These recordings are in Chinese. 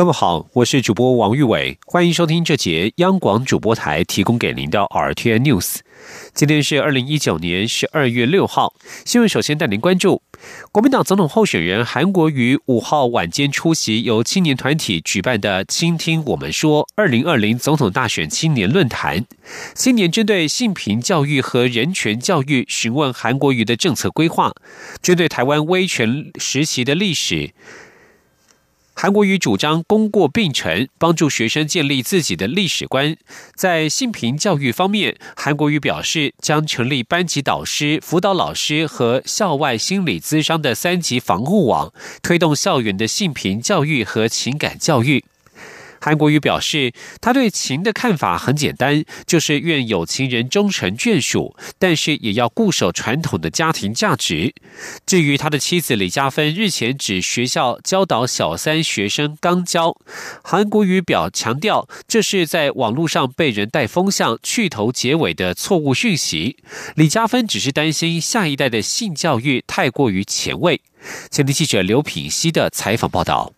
各位好，我是主播王玉伟，欢迎收听这节央广主播台提供给您的 RTN News。今天是二零一九年十二月六号，新闻首先带您关注。国民党总统候选人韩国瑜五号晚间出席由青年团体举办的“倾听我们说”二零二零总统大选青年论坛。青年针对性平教育和人权教育询问韩国瑜的政策规划，针对台湾威权时期的历史。韩国瑜主张功过并成，帮助学生建立自己的历史观。在性平教育方面，韩国瑜表示将成立班级导师、辅导老师和校外心理咨商的三级防护网，推动校园的性平教育和情感教育。韩国瑜表示，他对情的看法很简单，就是愿有情人终成眷属，但是也要固守传统的家庭价值。至于他的妻子李嘉芬日前指学校教导小三学生刚交，韩国瑜表强调，这是在网络上被人带风向、去头结尾的错误讯息。李嘉芬只是担心下一代的性教育太过于前卫。前天记者刘品熙的采访报道。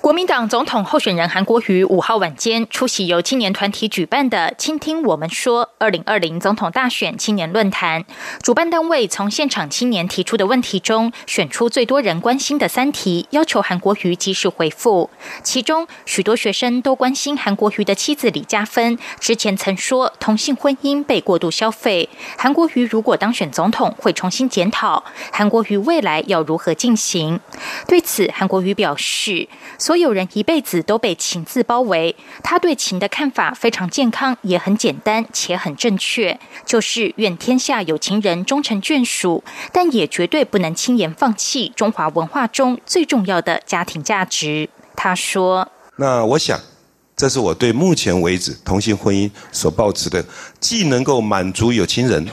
国民党总统候选人韩国瑜五号晚间出席由青年团体举办的“倾听我们说”二零二零总统大选青年论坛。主办单位从现场青年提出的问题中选出最多人关心的三题，要求韩国瑜及时回复。其中，许多学生都关心韩国瑜的妻子李嘉芬之前曾说同性婚姻被过度消费。韩国瑜如果当选总统，会重新检讨韩国瑜未来要如何进行。对此，韩国瑜表示。所有人一辈子都被情字包围，他对情的看法非常健康，也很简单且很正确，就是愿天下有情人终成眷属，但也绝对不能轻言放弃中华文化中最重要的家庭价值。他说：“那我想，这是我对目前为止同性婚姻所保持的，既能够满足有情人，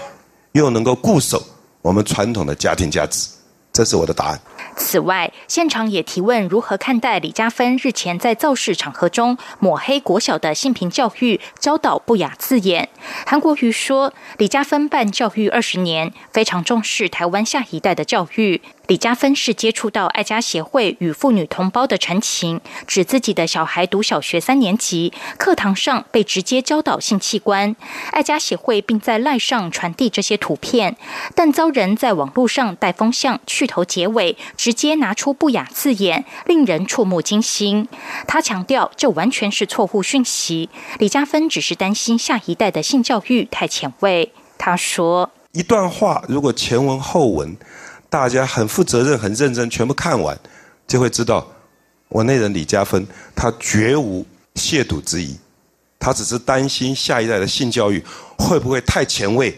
又能够固守我们传统的家庭价值，这是我的答案。”此外，现场也提问如何看待李嘉芬日前在造势场合中抹黑国小的性平教育，教导不雅字眼。韩国瑜说，李嘉芬办教育二十年，非常重视台湾下一代的教育。李嘉芬是接触到爱家协会与妇女同胞的陈情，指自己的小孩读小学三年级，课堂上被直接教导性器官。爱家协会并在赖上传递这些图片，但遭人在网络上带风向，去头结尾，直接拿出不雅字眼，令人触目惊心。他强调，这完全是错误讯息。李嘉芬只是担心下一代的性教育太前卫。他说：“一段话如果前文后文。”大家很负责任、很认真，全部看完，就会知道，我那人李嘉芬，他绝无亵渎之意，他只是担心下一代的性教育会不会太前卫、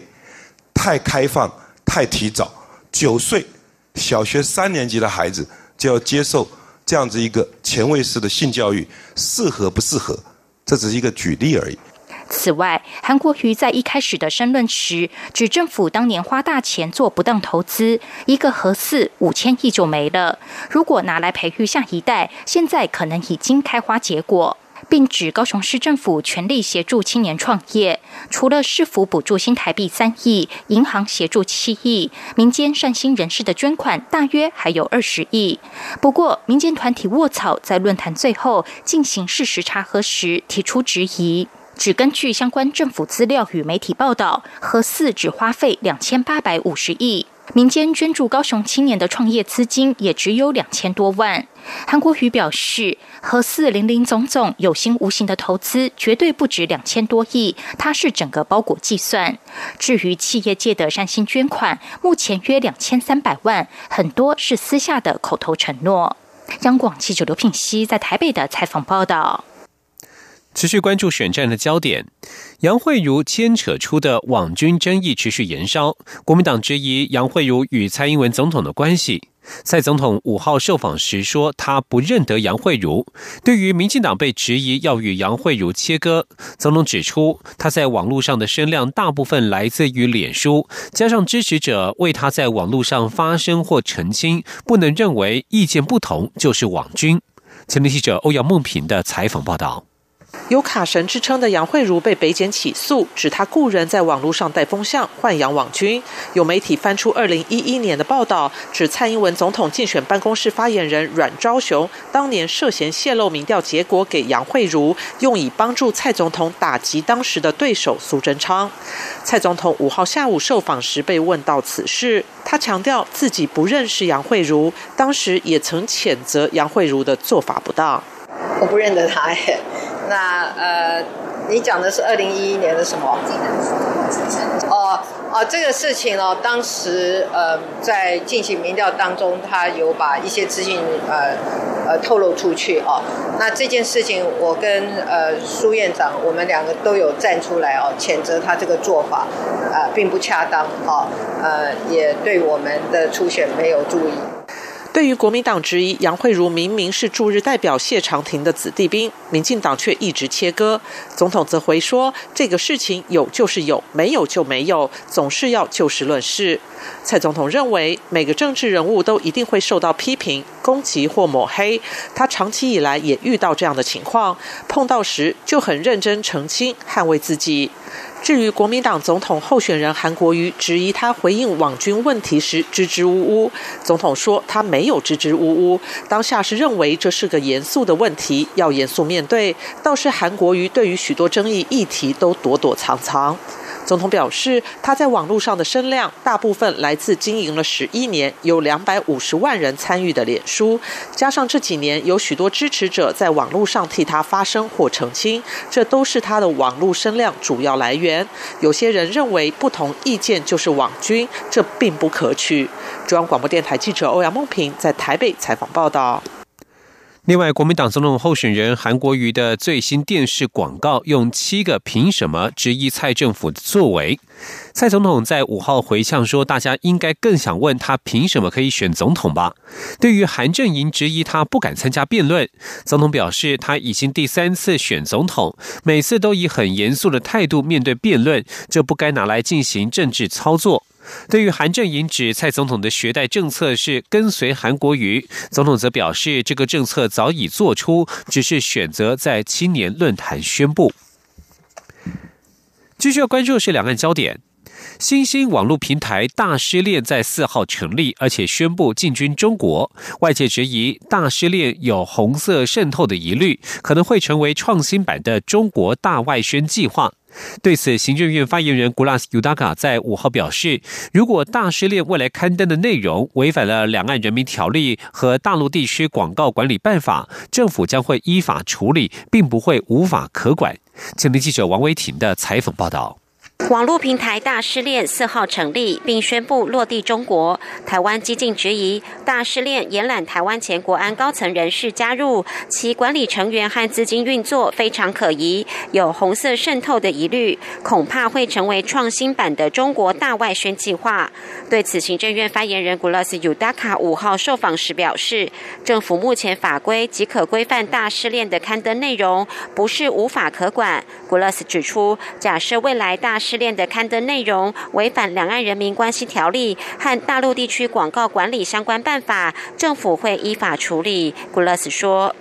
太开放、太提早。九岁小学三年级的孩子就要接受这样子一个前卫式的性教育，适合不适合？这只是一个举例而已。此外，韩国瑜在一开始的申论时，指政府当年花大钱做不当投资，一个核四五千亿就没了。如果拿来培育下一代，现在可能已经开花结果，并指高雄市政府全力协助青年创业，除了市府补助新台币三亿，银行协助七亿，民间善心人士的捐款大约还有二十亿。不过，民间团体卧草在论坛最后进行事实查核时提出质疑。只根据相关政府资料与媒体报道，核四只花费两千八百五十亿，民间捐助高雄青年的创业资金也只有两千多万。韩国瑜表示，核四零零总总有形无形的投资绝对不止两千多亿，它是整个包裹计算。至于企业界的善心捐款，目前约两千三百万，很多是私下的口头承诺。央广记者刘品熙在台北的采访报道。持续关注选战的焦点，杨慧如牵扯出的网军争议持续延烧。国民党质疑杨慧如与蔡英文总统的关系。蔡总统五号受访时说，他不认得杨慧如。对于民进党被质疑要与杨慧如切割，总统指出，他在网络上的声量大部分来自于脸书，加上支持者为他在网络上发声或澄清，不能认为意见不同就是网军。前天记者欧阳梦平的采访报道。有卡神之称的杨慧茹被北检起诉，指她雇人在网络上带风向豢养网军。有媒体翻出二零一一年的报道，指蔡英文总统竞选办公室发言人阮昭雄当年涉嫌泄露民调结果给杨慧茹，用以帮助蔡总统打击当时的对手苏贞昌。蔡总统五号下午受访时被问到此事，他强调自己不认识杨慧茹，当时也曾谴责杨慧茹的做法不当。我不认得他。那呃，你讲的是二零一一年的什么？哦哦，这个事情哦，当时呃在进行民调当中，他有把一些资讯呃呃透露出去哦。那这件事情，我跟呃苏院长，我们两个都有站出来哦，谴责他这个做法啊，并不恰当哦，呃，也对我们的初选没有注意。对于国民党质疑杨慧如明明是驻日代表谢长廷的子弟兵，民进党却一直切割。总统则回说：“这个事情有就是有，没有就没有，总是要就事论事。”蔡总统认为，每个政治人物都一定会受到批评、攻击或抹黑。他长期以来也遇到这样的情况，碰到时就很认真澄清、捍卫自己。至于国民党总统候选人韩国瑜质疑他回应网军问题时支支吾吾，总统说他没有支支吾吾，当下是认为这是个严肃的问题，要严肃面对。倒是韩国瑜对于许多争议议题都躲躲藏藏。总统表示，他在网络上的声量大部分来自经营了十一年、有两百五十万人参与的脸书，加上这几年有许多支持者在网络上替他发声或澄清，这都是他的网络声量主要来源。有些人认为不同意见就是网军，这并不可取。中央广播电台记者欧阳梦平在台北采访报道。另外，国民党总统候选人韩国瑜的最新电视广告用七个“凭什么”质疑蔡政府的作为。蔡总统在五号回呛说：“大家应该更想问他凭什么可以选总统吧？”对于韩正营质疑他不敢参加辩论，总统表示他已经第三次选总统，每次都以很严肃的态度面对辩论，这不该拿来进行政治操作。对于韩正营指蔡总统的学贷政策是跟随韩国瑜，总统则表示这个政策早已做出，只是选择在青年论坛宣布。继续要关注的是两岸焦点，新兴网络平台大师恋在四号成立，而且宣布进军中国。外界质疑大师恋有红色渗透的疑虑，可能会成为创新版的中国大外宣计划。对此，行政院发言人古拉斯尤达卡在五号表示，如果大师恋未来刊登的内容违反了《两岸人民条例》和大陆地区广告管理办法，政府将会依法处理，并不会无法可管。前天记者王维婷的采访报道。网络平台大失恋四号成立，并宣布落地中国。台湾激进质疑大失恋延揽台湾前国安高层人士加入，其管理成员和资金运作非常可疑，有红色渗透的疑虑，恐怕会成为创新版的中国大外宣计划。对此，行政院发言人古拉斯尤达卡五号受访时表示，政府目前法规即可规范大失恋的刊登内容，不是无法可管。古拉斯指出，假设未来大失失恋的刊登内容违反《两岸人民关系条例》和大陆地区广告管理相关办法，政府会依法处理。古勒斯说。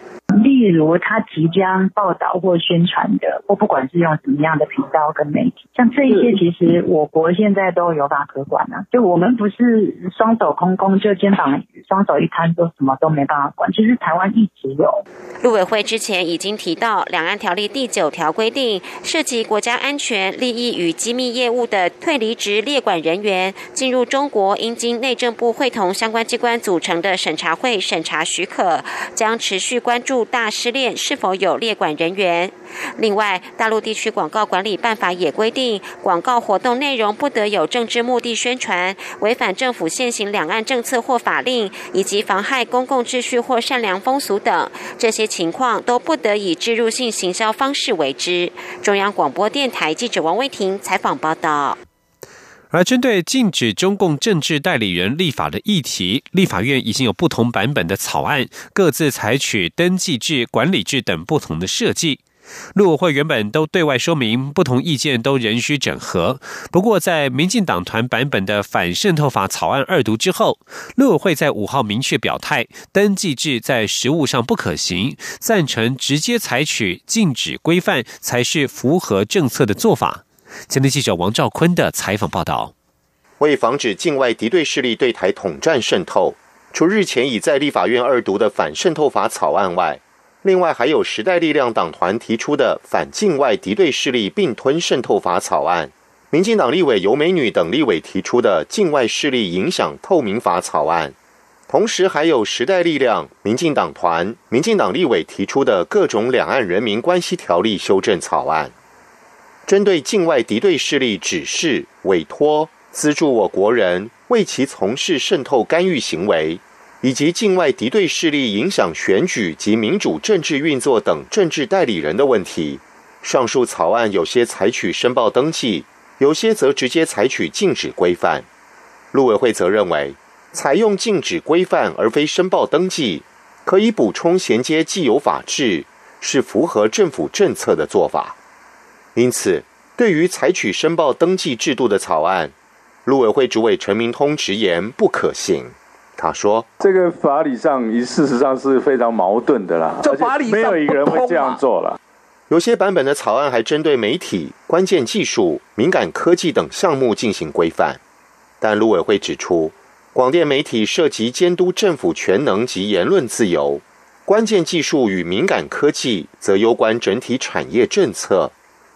例如，他即将报道或宣传的，或不管是用什么样的频道跟媒体，像这一些，其实我国现在都有法可管啊。就我们不是双手空空，就肩膀双手一摊，就什么都没办法管。其实台湾一直有。陆委会之前已经提到，《两岸条例》第九条规定，涉及国家安全、利益与机密业务的退离职列管人员进入中国，应经内政部会同相关机关组成的审查会审查许可，将持续关注。大失恋是否有列管人员？另外，大陆地区广告管理办法也规定，广告活动内容不得有政治目的宣传、违反政府现行两岸政策或法令，以及妨害公共秩序或善良风俗等，这些情况都不得以植入性行销方式为之。中央广播电台记者王威婷采访报道。而针对禁止中共政治代理人立法的议题，立法院已经有不同版本的草案，各自采取登记制、管理制等不同的设计。陆委会原本都对外说明，不同意见都仍需整合。不过，在民进党团版本的反渗透法草案二读之后，陆委会在五号明确表态，登记制在实务上不可行，赞成直接采取禁止规范才是符合政策的做法。前天记者王兆坤的采访报道。为防止境外敌对势力对台统战渗透，除日前已在立法院二读的反渗透法草案外，另外还有时代力量党团提出的反境外敌对势力并吞渗透法草案，民进党立委尤美女等立委提出的境外势力影响透明法草案，同时还有时代力量、民进党团、民进党立委提出的各种两岸人民关系条例修正草案，针对境外敌对势力指示、委托、资助我国人为其从事渗透干预行为。以及境外敌对势力影响选举及民主政治运作等政治代理人的问题，上述草案有些采取申报登记，有些则直接采取禁止规范。陆委会则认为，采用禁止规范而非申报登记，可以补充衔接既有法制，是符合政府政策的做法。因此，对于采取申报登记制度的草案，陆委会主委陈明通直言不可行。他说：“这个法理上，事实上是非常矛盾的啦。这法理上没有一个人会这样做了。有些版本的草案还针对媒体、关键技术、敏感科技等项目进行规范，但陆委会指出，广电媒体涉及监督政府权能及言论自由，关键技术与敏感科技则攸关整体产业政策，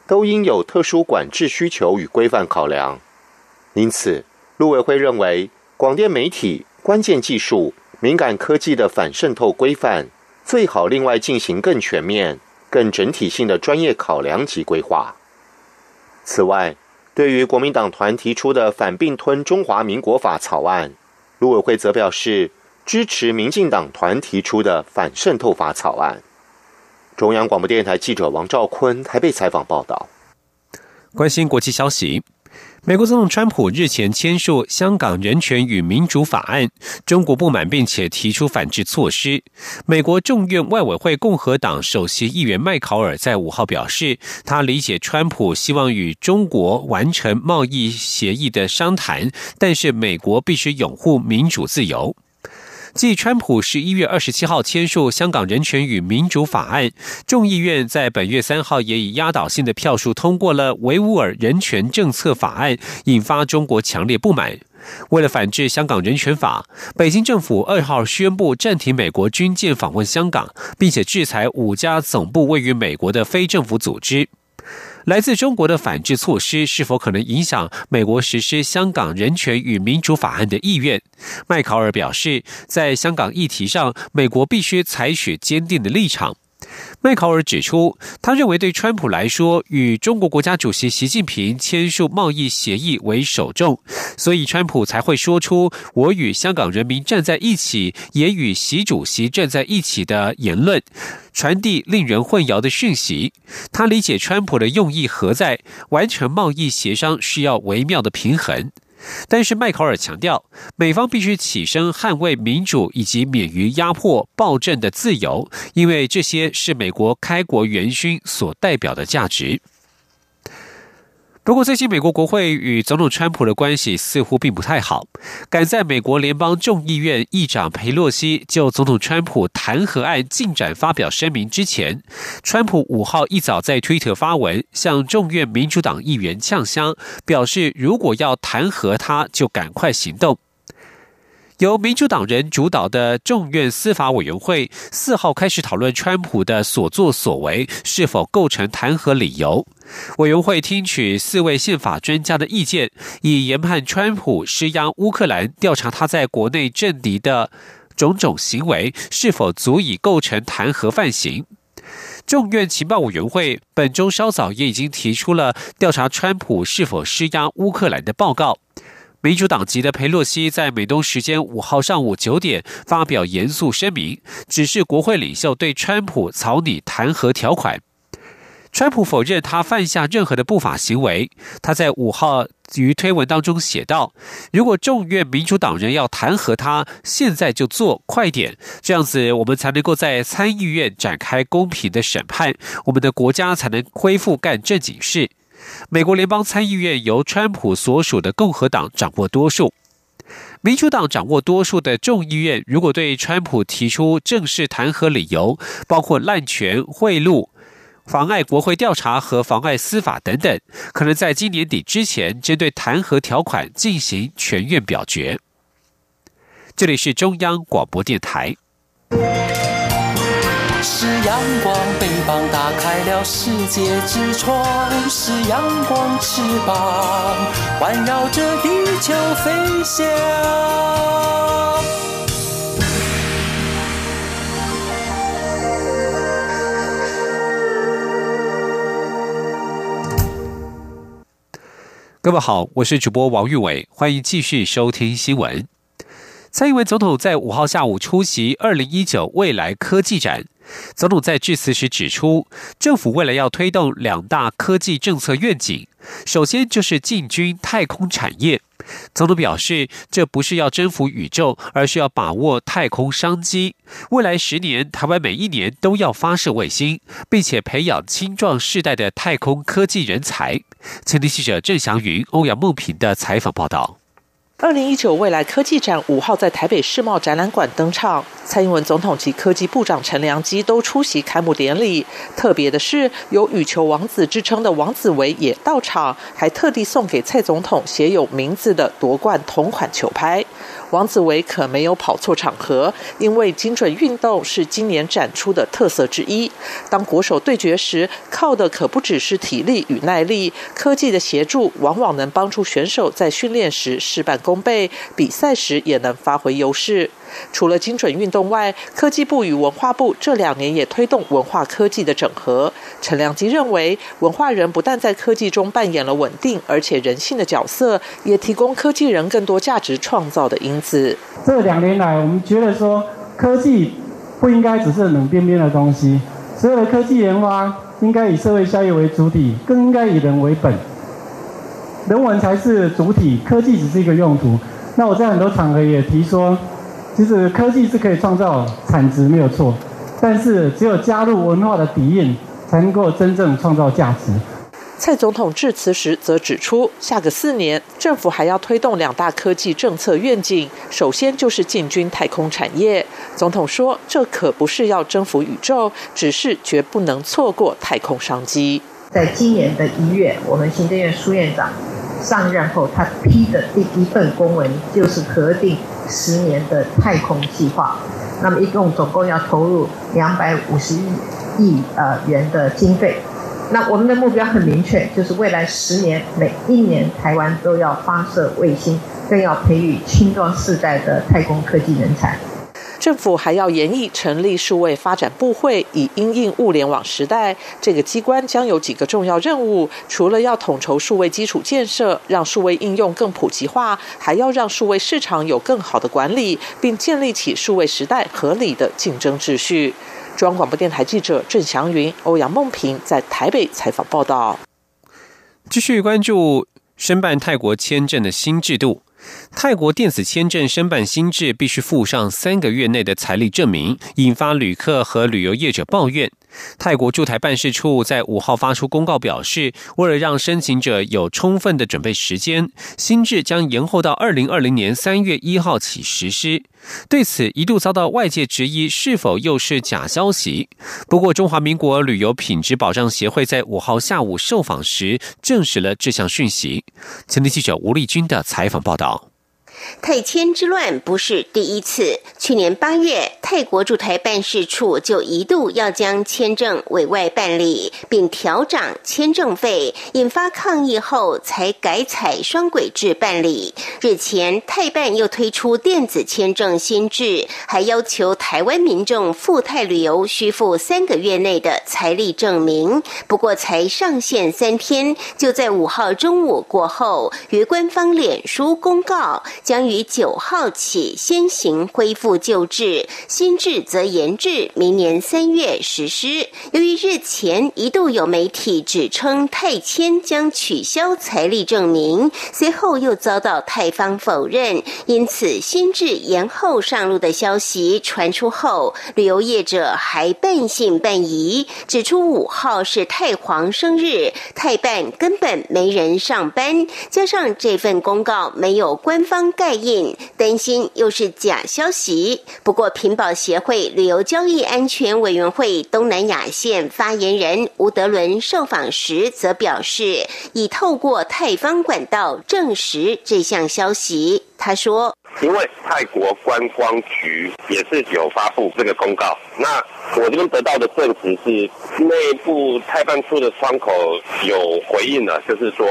都应有特殊管制需求与规范考量。因此，陆委会认为广电媒体。”关键技术、敏感科技的反渗透规范，最好另外进行更全面、更整体性的专业考量及规划。此外，对于国民党团提出的反并吞中华民国法草案，陆委会则表示支持民进党团提出的反渗透法草案。中央广播电台记者王兆坤台北采访报道。关心国际消息。美国总统川普日前签署《香港人权与民主法案》，中国不满并且提出反制措施。美国众院外委会共和党首席议员麦考尔在五号表示，他理解川普希望与中国完成贸易协议的商谈，但是美国必须拥护民主自由。继川普十一月二十七号签署《香港人权与民主法案》，众议院在本月三号也以压倒性的票数通过了维吾尔人权政策法案，引发中国强烈不满。为了反制香港人权法，北京政府二号宣布暂停美国军舰访问香港，并且制裁五家总部位于美国的非政府组织。来自中国的反制措施是否可能影响美国实施香港人权与民主法案的意愿？麦考尔表示，在香港议题上，美国必须采取坚定的立场。麦考尔指出，他认为对川普来说，与中国国家主席习近平签署贸易协议为首重，所以川普才会说出“我与香港人民站在一起，也与习主席站在一起”的言论，传递令人混淆的讯息。他理解川普的用意何在，完成贸易协商需要微妙的平衡。但是麦考尔强调，美方必须起身捍卫民主以及免于压迫暴政的自由，因为这些是美国开国元勋所代表的价值。不过，最近美国国会与总统川普的关系似乎并不太好。赶在美国联邦众议院议长佩洛西就总统川普弹劾案进展发表声明之前，川普五号一早在推特发文，向众院民主党议员呛香，表示如果要弹劾他，就赶快行动。由民主党人主导的众院司法委员会四号开始讨论川普的所作所为是否构成弹劾理由。委员会听取四位宪法专家的意见，以研判川普施压乌克兰、调查他在国内政敌的种种行为是否足以构成弹劾犯行。众院情报委员会本周稍早也已经提出了调查川普是否施压乌克兰的报告。民主党籍的佩洛西在美东时间五号上午九点发表严肃声明，指示国会领袖对川普草拟弹劾条款。川普否认他犯下任何的不法行为。他在五号于推文当中写道：“如果众院民主党人要弹劾他，现在就做，快点，这样子我们才能够在参议院展开公平的审判，我们的国家才能恢复干正经事。”美国联邦参议院由川普所属的共和党掌握多数。民主党掌握多数的众议院，如果对川普提出正式弹劾理由，包括滥权、贿赂、妨碍国会调查和妨碍司法等等，可能在今年底之前针对弹劾条款进行全院表决。这里是中央广播电台。是阳光，翅膀打开了世界之窗；是阳光，翅膀环绕着地球飞翔。各位好，我是主播王玉伟，欢迎继续收听新闻。蔡英文总统在五号下午出席二零一九未来科技展。总统在致辞时指出，政府为了要推动两大科技政策愿景，首先就是进军太空产业。总统表示，这不是要征服宇宙，而是要把握太空商机。未来十年，台湾每一年都要发射卫星，并且培养青壮世代的太空科技人才。前天记者郑祥云、欧阳梦平的采访报道。二零一九未来科技展五号在台北世贸展览馆登场，蔡英文总统及科技部长陈良基都出席开幕典礼。特别的是，有羽球王子之称的王子维也到场，还特地送给蔡总统写有名字的夺冠同款球拍。王子维可没有跑错场合，因为精准运动是今年展出的特色之一。当国手对决时，靠的可不只是体力与耐力，科技的协助往往能帮助选手在训练时事半功倍，比赛时也能发挥优势。除了精准运动外，科技部与文化部这两年也推动文化科技的整合。陈良基认为，文化人不但在科技中扮演了稳定而且人性的角色，也提供科技人更多价值创造的因子。这两年来，我们觉得说，科技不应该只是冷冰冰的东西，所有的科技研发应该以社会效益为主体，更应该以人为本，人文才是主体，科技只是一个用途。那我在很多场合也提说。其实科技是可以创造产值，没有错，但是只有加入文化的底蕴，才能够真正创造价值。蔡总统致辞时则指出，下个四年政府还要推动两大科技政策愿景，首先就是进军太空产业。总统说，这可不是要征服宇宙，只是绝不能错过太空商机。在今年的一月，我们行政院苏院长上任后，他批的第一份公文就是核定。十年的太空计划，那么一共总共要投入两百五十亿亿呃元的经费。那我们的目标很明确，就是未来十年每一年台湾都要发射卫星，更要培育青壮世代的太空科技人才。政府还要研议成立数位发展部会，以因应物联网时代。这个机关将有几个重要任务，除了要统筹数位基础建设，让数位应用更普及化，还要让数位市场有更好的管理，并建立起数位时代合理的竞争秩序。中央广播电台记者郑祥云、欧阳梦平在台北采访报道。继续关注申办泰国签证的新制度。泰国电子签证申办新制必须附上三个月内的财力证明，引发旅客和旅游业者抱怨。泰国驻台办事处在五号发出公告表示，为了让申请者有充分的准备时间，新制将延后到二零二零年三月一号起实施。对此一度遭到外界质疑，是否又是假消息？不过，中华民国旅游品质保障协会在五号下午受访时证实了这项讯息。前天记者吴丽君的采访报道。泰签之乱不是第一次。去年八月，泰国驻台办事处就一度要将签证委外办理，并调涨签证费，引发抗议后才改采双轨制办理。日前，泰办又推出电子签证新制，还要求台湾民众赴泰旅游需付三个月内的财力证明。不过，才上线三天，就在五号中午过后，于官方脸书公告。将于九号起先行恢复旧制，新制则延至明年三月实施。由于日前一度有媒体指称泰签将取消财力证明，随后又遭到泰方否认，因此新制延后上路的消息传出后，旅游业者还半信半疑，指出五号是泰皇生日，泰办根本没人上班，加上这份公告没有官方盖印，担心又是假消息。不过，屏保协会旅游交易安全委员会东南亚线发言人吴德伦受访时则表示，已透过泰方管道证实这项消息。他说：“因为泰国观光局也是有发布这个公告，那我这边得到的证实是，内部泰办处的窗口有回应了，就是说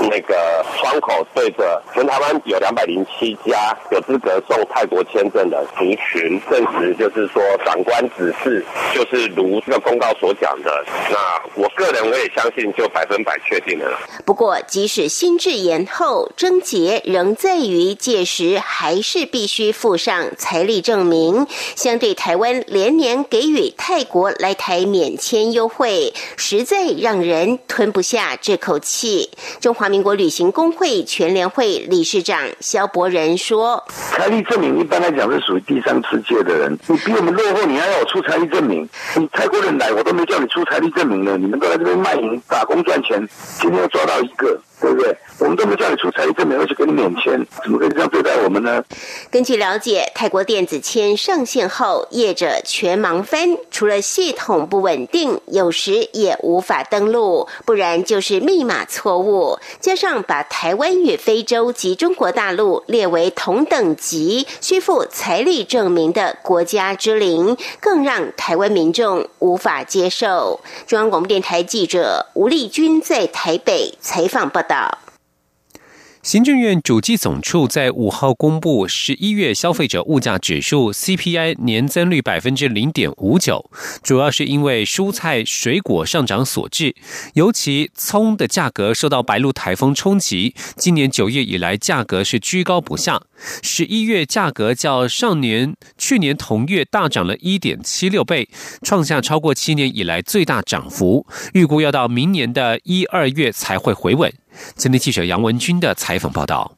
那个窗口对着全台湾有两百零七家有资格送泰国签证的族群，证实就是说长官指示就是如这个公告所讲的。那我个人我也相信，就百分百确定了。不过，即使新制延后，症结仍在于。”届时还是必须附上财力证明。相对台湾连年给给予泰国来台免签优惠，实在让人吞不下这口气。中华民国旅行工会全联会理事长肖伯仁说：“财力证明一般来讲是属于第三世界的人，你比我们落后，你还要我出财力证明？你泰国人来，我都没叫你出财力证明呢，你们都在这边卖淫打工赚钱，今天又抓到一个。”对不对？我们都没叫你出财力证明，而且给你免签，怎么可以这样对待我们呢？根据了解，泰国电子签上线后，业者全忙翻，除了系统不稳定，有时也无法登录，不然就是密码错误。加上把台湾与非洲及中国大陆列为同等级、需付财力证明的国家之灵，更让台湾民众无法接受。中央广播电台记者吴丽君在台北采访报。道。行政院主计总处在五号公布十一月消费者物价指数 CPI 年增率百分之零点五九，主要是因为蔬菜水果上涨所致，尤其葱的价格受到白露台风冲击，今年九月以来价格是居高不下。十一月价格较上年去年同月大涨了一点七六倍，创下超过七年以来最大涨幅，预估要到明年的一二月才会回稳。针对记者杨文军的采访报道。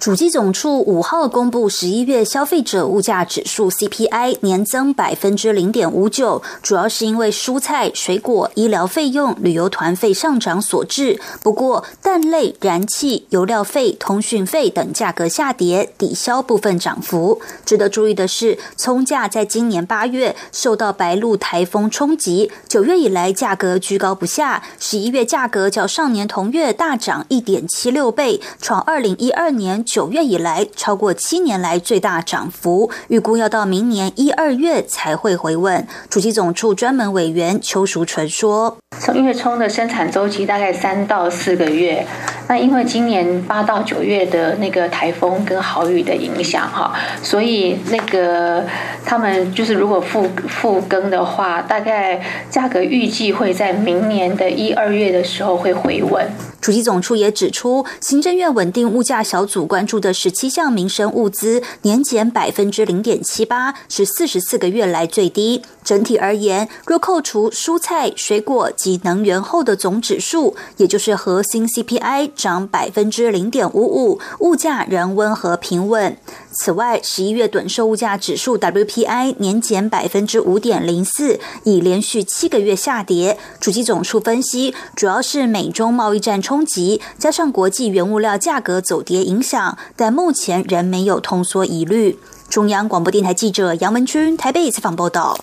主机总处五号公布十一月消费者物价指数 CPI 年增百分之零点五九，主要是因为蔬菜、水果、医疗费用、旅游团费上涨所致。不过，蛋类、燃气、油料费、通讯费等价格下跌，抵消部分涨幅。值得注意的是，葱价在今年八月受到白露台风冲击，九月以来价格居高不下，十一月价格较上年同月大涨一点七六倍，创二零一二年。九月以来，超过七年来最大涨幅，预估要到明年一二月才会回稳。主机总处专门委员邱淑纯说：“从月冲的生产周期大概三到四个月，那因为今年八到九月的那个台风跟豪雨的影响哈，所以那个他们就是如果复复耕的话，大概价格预计会在明年的一二月的时候会回稳。”主机总处也指出，行政院稳定物价小组关注的十七项民生物资年减百分之零点七八，是四十四个月来最低。整体而言，若扣除蔬菜、水果及能源后的总指数，也就是核心 CPI 涨百分之零点五五，物价仍温和平稳。此外，十一月短售物价指数 WPI 年减百分之五点零四，已连续七个月下跌。主机总处分析，主要是美中贸易战冲击，加上国际原物料价格走跌影响，但目前仍没有通缩疑虑。中央广播电台记者杨文君台北采访报道。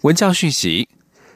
文教讯息：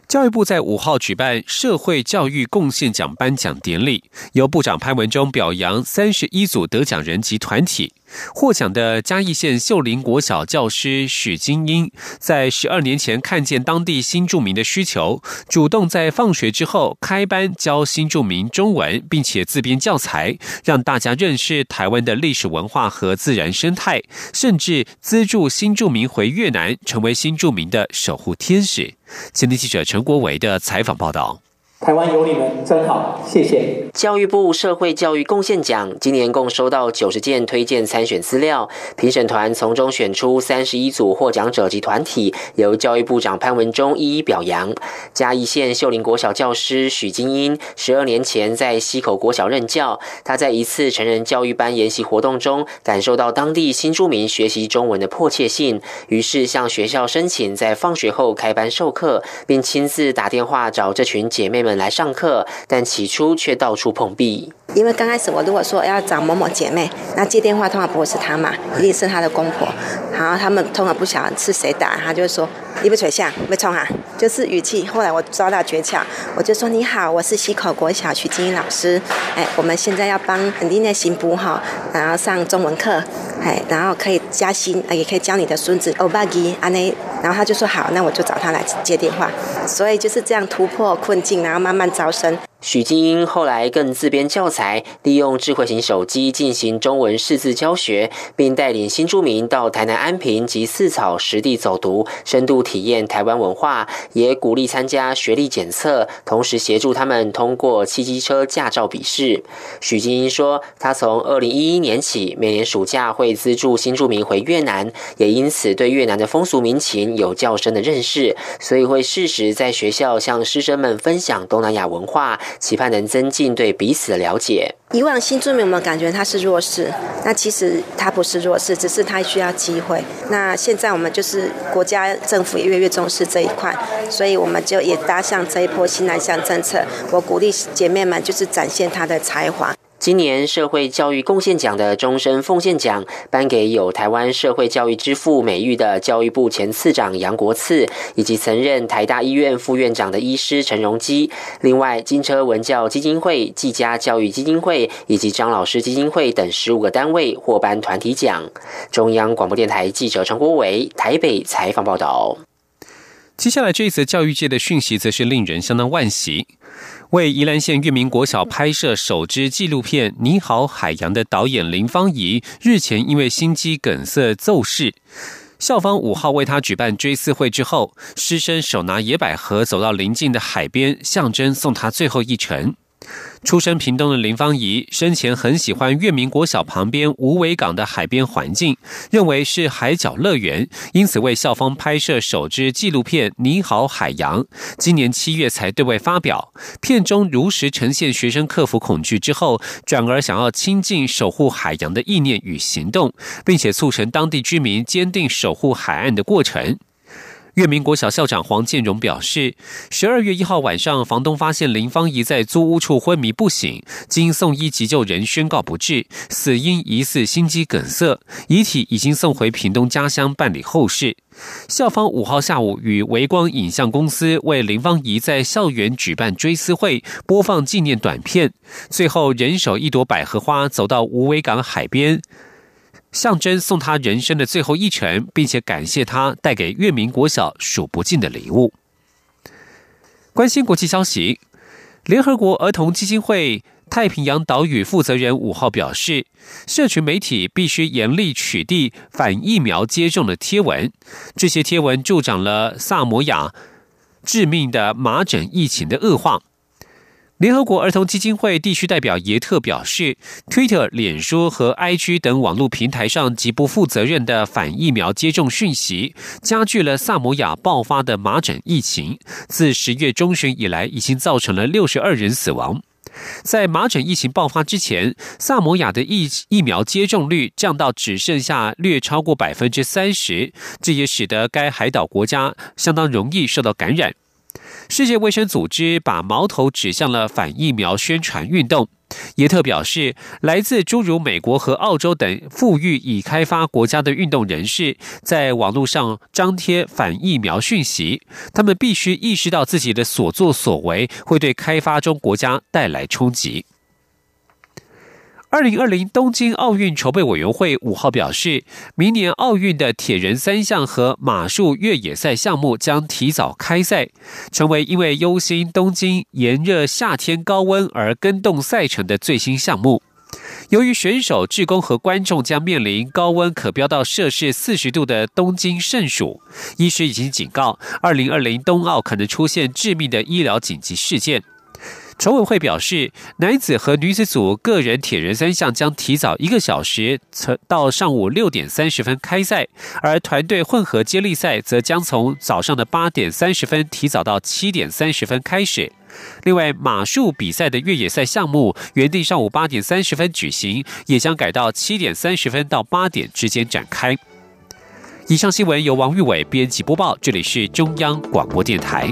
教育部在五号举办社会教育贡献奖颁奖典礼，由部长潘文忠表扬三十一组得奖人及团体。获奖的嘉义县秀林国小教师许金英，在十二年前看见当地新住民的需求，主动在放学之后开班教新住民中文，并且自编教材，让大家认识台湾的历史文化和自然生态，甚至资助新住民回越南，成为新住民的守护天使。前天记者陈国维的采访报道。台湾有你们真好，谢谢。教育部社会教育贡献奖今年共收到九十件推荐参选资料，评审团从中选出三十一组获奖者及团体，由教育部长潘文忠一一表扬。嘉义县秀林国小教师许金英，十二年前在溪口国小任教，他在一次成人教育班研习活动中，感受到当地新住民学习中文的迫切性，于是向学校申请在放学后开班授课，并亲自打电话找这群姐妹们。本来上课，但起初却到处碰壁。因为刚开始我如果说要找某某姐妹，那接电话通常不会是她嘛，一定是她的公婆。然后他们通常不晓得是谁打，他就说你不垂下，没冲啊，就是语气。后来我抓到诀窍，我就说你好，我是西口国小徐金英老师，哎，我们现在要帮肯定的行补哈，然后上中文课，哎，然后可以加薪，也可以教你的孙子欧巴吉安内。然后他就说好，那我就找他来接电话。所以就是这样突破困境，然后慢慢招生。许金英后来更自编教材，利用智慧型手机进行中文识字教学，并带领新住民到台南安平及四草实地走读，深度体验台湾文化，也鼓励参加学历检测，同时协助他们通过汽机车驾照笔试。许金英说，他从二零一一年起，每年暑假会资助新住民回越南，也因此对越南的风俗民情有较深的认识，所以会适时在学校向师生们分享东南亚文化。期盼能增进对彼此的了解。以往新住民有没有感觉他是弱势？那其实他不是弱势，只是他需要机会。那现在我们就是国家政府也越越重视这一块，所以我们就也搭上这一波新南向政策。我鼓励姐妹们就是展现她的才华。今年社会教育贡献奖的终身奉献奖颁给有台湾社会教育之父美誉的教育部前次长杨国次，以及曾任台大医院副院长的医师陈荣基。另外，金车文教基金会、纪家教育基金会以及张老师基金会等十五个单位获颁团体奖。中央广播电台记者陈国伟台北采访报道。接下来这一则教育界的讯息，则是令人相当惋惜。为宜兰县月明国小拍摄首支纪录片《你好海洋》的导演林芳怡，日前因为心肌梗塞骤逝。校方五号为他举办追思会之后，师生手拿野百合走到临近的海边，象征送他最后一程。出身屏东的林芳怡生前很喜欢月明国小旁边无尾港的海边环境，认为是海角乐园，因此为校方拍摄首支纪录片《你好海洋》，今年七月才对外发表。片中如实呈现学生克服恐惧之后，转而想要亲近守护海洋的意念与行动，并且促成当地居民坚定守护海岸的过程。月明国小校长黄建荣表示，十二月一号晚上，房东发现林芳怡在租屋处昏迷不醒，经送医急救人宣告不治，死因疑似心肌梗塞，遗体已经送回屏东家乡办理后事。校方五号下午与维光影像公司为林芳怡在校园举办追思会，播放纪念短片，最后人手一朵百合花，走到无为港海边。象征送他人生的最后一程，并且感谢他带给月明国小数不尽的礼物。关心国际消息，联合国儿童基金会太平洋岛屿负责人五号表示，社群媒体必须严厉取缔反疫苗接种的贴文，这些贴文助长了萨摩亚致命的麻疹疫情的恶化。联合国儿童基金会地区代表耶特表示，Twitter、脸书和 IG 等网络平台上极不负责任的反疫苗接种讯息，加剧了萨摩亚爆发的麻疹疫情。自十月中旬以来，已经造成了六十二人死亡。在麻疹疫情爆发之前，萨摩亚的疫疫苗接种率降到只剩下略超过百分之三十，这也使得该海岛国家相当容易受到感染。世界卫生组织把矛头指向了反疫苗宣传运动。耶特表示，来自诸如美国和澳洲等富裕已开发国家的运动人士，在网络上张贴反疫苗讯息，他们必须意识到自己的所作所为会对开发中国家带来冲击。二零二零东京奥运筹备委员会五号表示，明年奥运的铁人三项和马术越野赛项目将提早开赛，成为因为忧心东京炎热夏天高温而跟动赛程的最新项目。由于选手、职工和观众将面临高温可飙到摄氏四十度的东京盛暑，医师已经警告，二零二零冬奥可能出现致命的医疗紧急事件。筹委会表示，男子和女子组个人铁人三项将提早一个小时，从到上午六点三十分开赛；而团队混合接力赛则将从早上的八点三十分提早到七点三十分开始。另外，马术比赛的越野赛项目原定上午八点三十分举行，也将改到七点三十分到八点之间展开。以上新闻由王玉伟编辑播报，这里是中央广播电台。